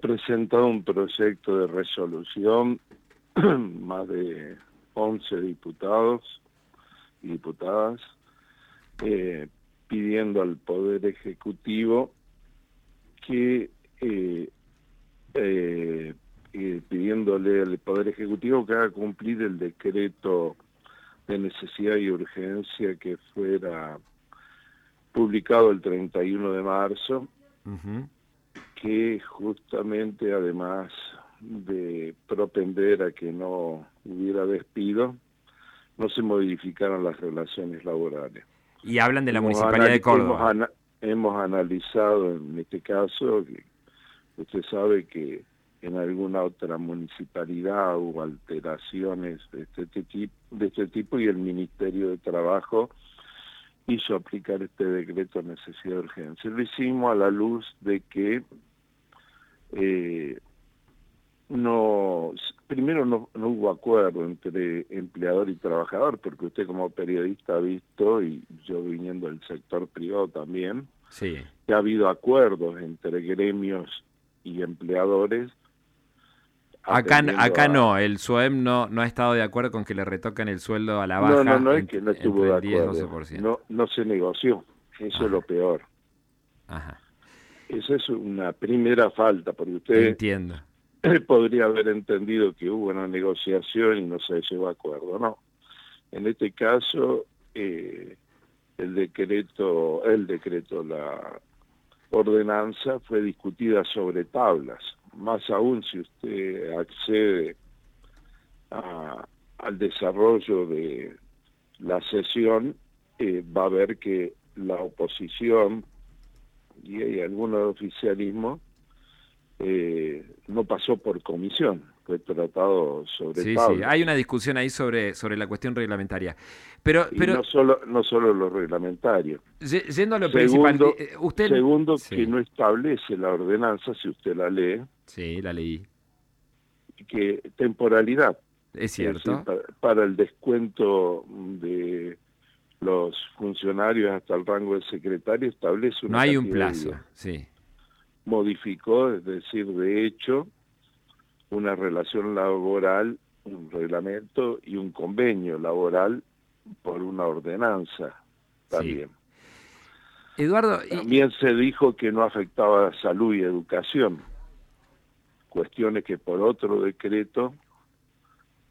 presentado un proyecto de resolución, más de 11 diputados y diputadas, eh, pidiendo al Poder Ejecutivo que eh, eh, pidiéndole al Poder Ejecutivo que haga cumplir el decreto de necesidad y urgencia que fuera publicado el 31 de marzo, que justamente además de propender a que no hubiera despido, no se modificaran las relaciones laborales. Y hablan de la Municipalidad de Córdoba. Hemos, hemos, analizado en este caso, que usted sabe que en alguna otra municipalidad hubo alteraciones de este, tipo, de este tipo y el Ministerio de Trabajo hizo aplicar este decreto de necesidad de urgencia. Lo hicimos a la luz de que eh, no primero no, no, hubo acuerdo entre empleador y trabajador, porque usted como periodista ha visto, y yo viniendo del sector privado también, sí. que ha habido acuerdos entre gremios y empleadores Acá, acá no, el SUEM no, no ha estado de acuerdo con que le retoquen el sueldo a la baja. No, no, no es que no estuvo de acuerdo. No, no se negoció, eso es lo peor. Ajá. Esa es una primera falta, porque usted Entiendo. podría haber entendido que hubo una negociación y no se llegó a acuerdo. No. En este caso, eh, el decreto, el decreto, la ordenanza fue discutida sobre tablas más aún si usted accede al desarrollo de la sesión, eh, va a ver que la oposición y hay algunos oficialismo eh, no pasó por comisión, fue tratado sobre sí, Sí, hay una discusión ahí sobre, sobre la cuestión reglamentaria. Pero, pero no solo no solo lo reglamentario. Yendo a lo segundo, principal, eh, usted segundo que no establece la ordenanza, si usted la lee. Sí, la leí. Que temporalidad. Es cierto. para, el descuento de los funcionarios hasta el rango de secretario establece una No hay un plazo, sí. Modificó, es decir, de hecho, una relación laboral, un reglamento y un convenio laboral por una ordenanza también. Eduardo, también se dijo que no afectaba salud y educación, cuestiones que por otro decreto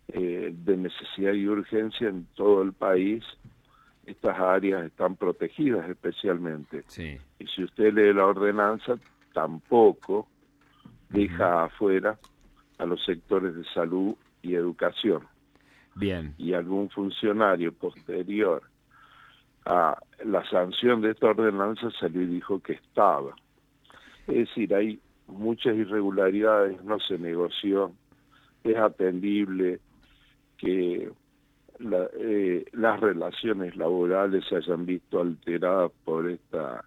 eh, de necesidad y urgencia en todo el país estas áreas están protegidas especialmente. Sí. Y si usted lee la ordenanza, tampoco deja afuera a los sectores de salud y educación. Bien. Y algún funcionario posterior a la sanción de esta ordenanza salió y dijo que estaba. Es decir, hay muchas irregularidades, no se negoció, es atendible que eh, las relaciones laborales se hayan visto alteradas por esta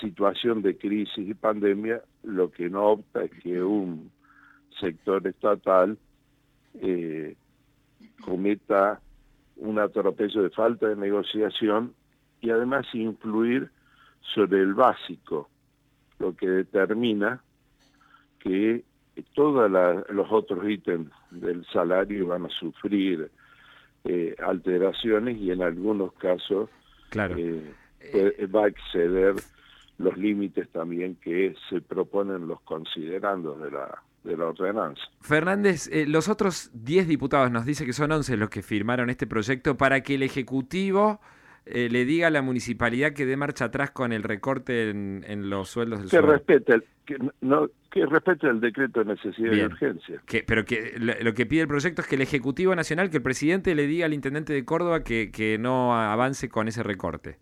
situación de crisis y pandemia, lo que no opta es que un sector estatal eh, cometa un atropello de falta de negociación y además influir sobre el básico, lo que determina que todos los otros ítems del salario van a sufrir eh, alteraciones y en algunos casos claro. eh, va a exceder los límites también que se proponen los considerandos de la de la ordenanza. Fernández, eh, los otros 10 diputados nos dice que son 11 los que firmaron este proyecto para que el Ejecutivo eh, le diga a la municipalidad que dé marcha atrás con el recorte en, los sueldos del que respete el, que, no, que respete el decreto de necesidad y urgencia. Que, pero que lo, que pide el proyecto es que el Ejecutivo Nacional, que el presidente le diga al intendente de Córdoba que, que no avance con ese recorte.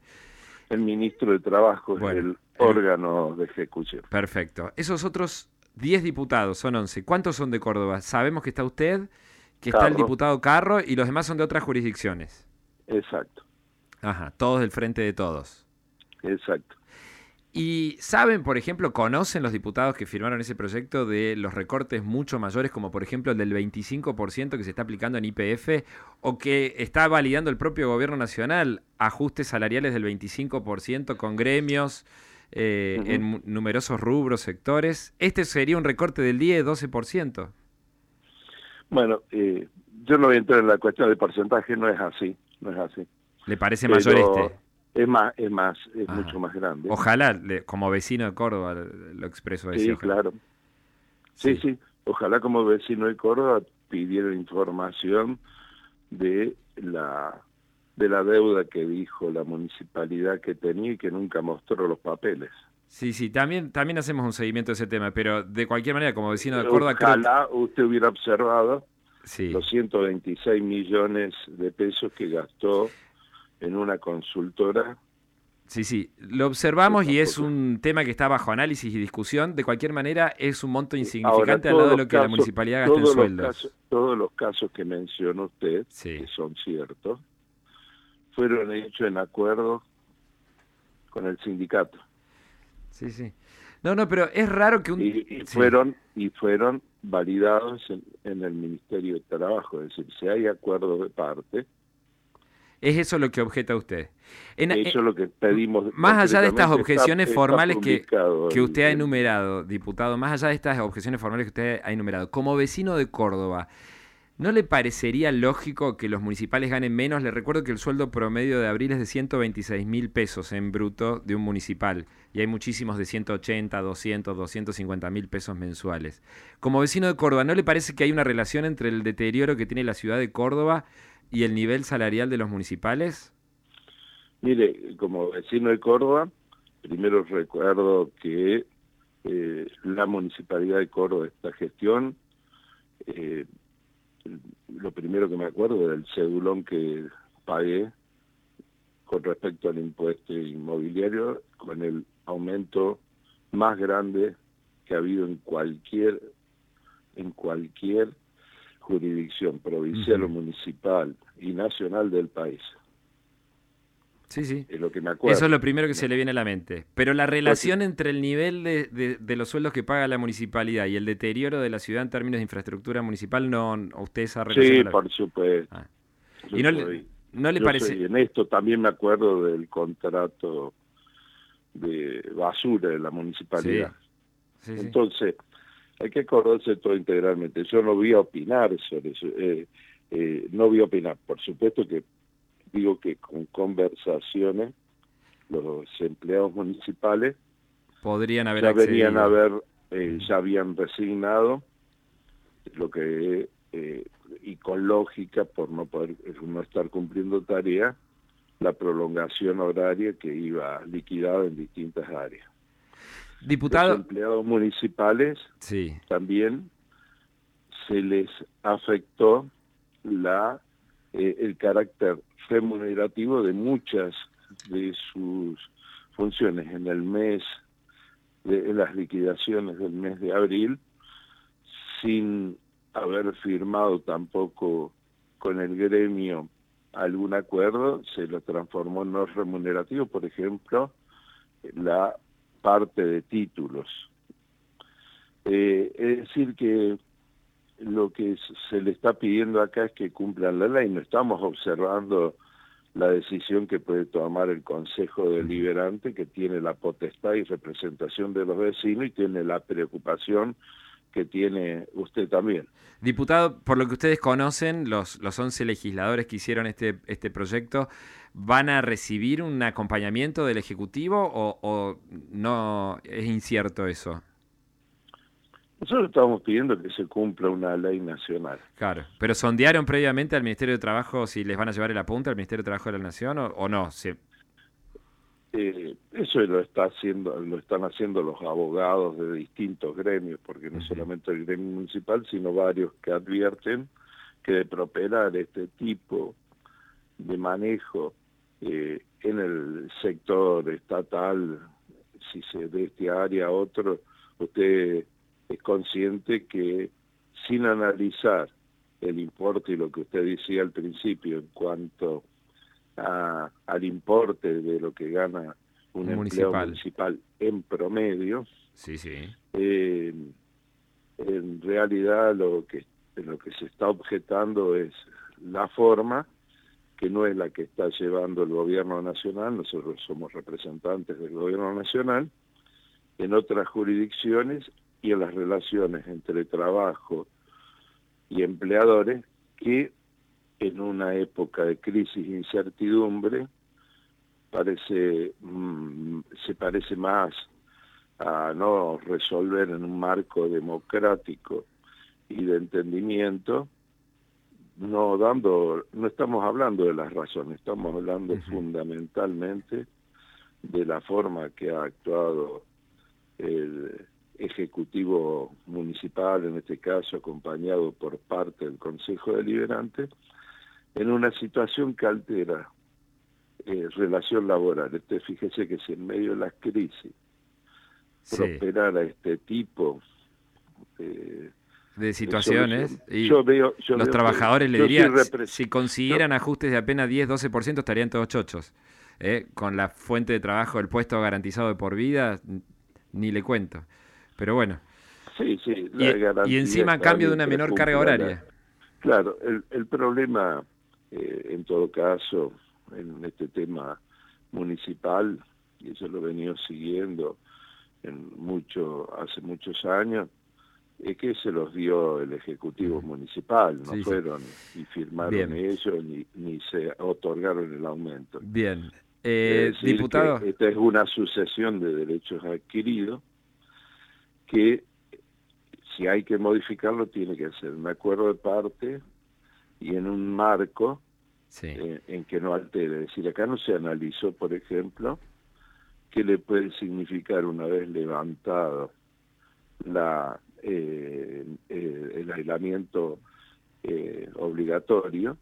El ministro de Trabajo es el órgano de ejecución. Perfecto. Esos otros 10 diputados, son 11. ¿Cuántos son de Córdoba? Sabemos que está usted, que está el diputado Carro y los demás son de otras jurisdicciones. Exacto. Ajá, todos del frente de todos. Exacto. Y saben, por ejemplo, conocen los diputados que firmaron ese proyecto de los recortes mucho mayores, como por ejemplo el del 25% que se está aplicando en IPF, o que está validando el propio gobierno nacional, ajustes salariales del 25% con gremios eh, en numerosos rubros, sectores. Este sería un recorte del 10-12%. Bueno, eh, yo no voy a entrar en la cuestión de porcentaje, no es así, no es así. ¿Le parece mayor este? Es más, es más, es mucho más grande. Ojalá, como vecino de Córdoba, lo expreso así. Sí, claro. Sí, sí, Ojalá como vecino de Córdoba pidiera información de la de la deuda que dijo la municipalidad que tenía y que nunca mostró los papeles. Sí, sí, también, también hacemos un seguimiento de ese tema, pero de cualquier manera, como vecino de Córdoba... Ojalá usted hubiera observado los 126 millones de pesos que gastó en una consultora Sí, sí, lo observamos y es un tema que está bajo análisis y discusión. De cualquier manera, es un monto insignificante al lado de lo que la municipalidad gasta en sueldos. todos los casos que mencionó usted, que son ciertos, fueron hechos en acuerdo con el sindicato. Sí, sí. No, no, pero es raro que un... Y, fueron, y fueron validados en, en el Ministerio de Trabajo, es decir, si hay acuerdo de parte, es eso lo que objeta usted. eso es lo que pedimos. Más allá de estas objeciones formales que, que usted ha enumerado, diputado, más allá de estas objeciones formales que usted ha enumerado, como vecino de Córdoba, ¿no le parecería lógico que los municipales ganen menos? Le recuerdo que el sueldo promedio de abril es de 126 mil pesos en bruto de un municipal y hay muchísimos de 180, 200, 250 mil pesos mensuales. Como vecino de Córdoba, ¿no le parece que hay una relación entre el deterioro que tiene la ciudad de Córdoba y el nivel salarial de los municipales? Mire, como vecino de Córdoba, primero recuerdo que eh, la municipalidad de Córdoba, esta gestión, eh, lo primero que me acuerdo del cedulón que pagué con respecto al impuesto inmobiliario, con el aumento más grande que ha habido en cualquier en cualquier jurisdicción provincial o municipal y nacional del país. Sí, sí. Es lo que me acuerdo. Eso es lo primero que se le viene a la mente. Pero la relación entre el nivel de, de, los sueldos que paga la municipalidad y el deterioro de la ciudad en términos de infraestructura municipal, no usted esa relación. Sí, por supuesto. Ah. ¿Y no, le, no le parece? en esto también me acuerdo del contrato de basura de la municipalidad. Entonces, hay que acordarse todo integralmente. Yo no voy a opinar sobre eso. Eh, eh, no voy a opinar. Por supuesto que digo que con conversaciones los empleados municipales podrían haber ya venían a ver, eh, ya habían resignado lo que y con lógica por no poder no estar cumpliendo tarea la prolongación horaria que iba liquidada en distintas áreas. Diputado. Los empleados municipales sí. también se les afectó la eh, el carácter remunerativo de muchas de sus funciones en el mes de en las liquidaciones del mes de abril sin haber firmado tampoco con el gremio algún acuerdo se lo transformó en no remunerativo por ejemplo la parte de títulos. Eh, es decir, que lo que se le está pidiendo acá es que cumplan la ley, no estamos observando la decisión que puede tomar el Consejo Deliberante, que tiene la potestad y representación de los vecinos y tiene la preocupación que tiene usted también. Diputado, por lo que ustedes conocen, los, los 11 legisladores que hicieron este, este proyecto, ¿van a recibir un acompañamiento del Ejecutivo o, no es incierto eso? Nosotros estamos pidiendo que se cumpla una ley nacional. Claro, pero sondearon previamente al Ministerio de Trabajo si les van a llevar el apunte al Ministerio de Trabajo de la Nación o, no. ¿Se, eh, eso lo está haciendo, lo están haciendo los abogados de distintos gremios, porque no solamente el gremio municipal, sino varios que advierten que de properar este tipo de manejo eh, en el sector estatal, si se de este área a otro, usted es consciente que sin analizar el importe y lo que usted decía al principio en cuanto al importe de lo que gana un, municipal. municipal en promedio, sí, sí. Eh, en realidad lo que lo que se está objetando es la forma que no es la que está llevando el gobierno nacional, nosotros somos representantes del gobierno nacional, en otras jurisdicciones y en las relaciones entre trabajo y empleadores que en una época de crisis e incertidumbre parece mm, se parece más a no resolver en un marco democrático y de entendimiento no dando no estamos hablando de las razones estamos hablando fundamentalmente de la forma que ha actuado el ejecutivo municipal en este caso acompañado por parte del Consejo Deliberante en una situación que altera eh, relación laboral. Este, fíjese que si en medio de la crisis prosperara este tipo de situaciones y los trabajadores le dirían si consiguieran ajustes de apenas 10-12% estarían todos chochos. ¿eh? Con la fuente de trabajo, el puesto garantizado de por vida, ni le cuento. Pero bueno. Sí, sí, y, encima cambio de una menor carga horaria. Claro, el, el problema eh, en todo caso, en este tema municipal, y eso lo he venido siguiendo en mucho, hace muchos años, es que se los dio el Ejecutivo Municipal, no fueron y firmaron ellos ni, ni se otorgaron el aumento. Bien. Eh, diputado. Esta es una sucesión de derechos adquiridos que si hay que modificarlo tiene que ser un acuerdo de parte y en un marco eh, en que no altere. Es decir, acá no se analizó, por ejemplo, qué le puede significar una vez levantado la eh, eh, el aislamiento obligatorio,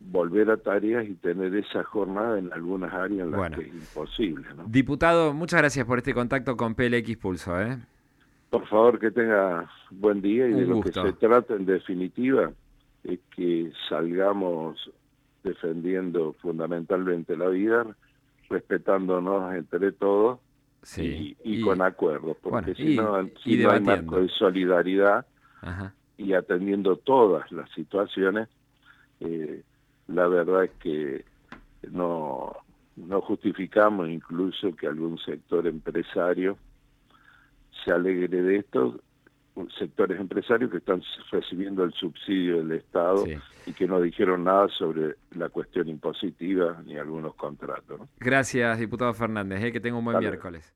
volver a tareas y tener esa jornada en algunas áreas en las que es imposible. Diputado, muchas gracias por este contacto con PLX Pulso. Por favor, que tenga buen día y de lo que se trata en definitiva es que salgamos defendiendo fundamentalmente la vida, respetándonos entre todos y, con acuerdos, porque si no, si no hay marco de solidaridad y atendiendo todas las situaciones, eh, la verdad es que no, no justificamos incluso que algún sector empresario se alegre de esto sectores empresarios que están recibiendo el subsidio del Estado y que no dijeron nada sobre la cuestión impositiva ni algunos contratos. Gracias, diputado Fernández, eh, que tenga un buen miércoles.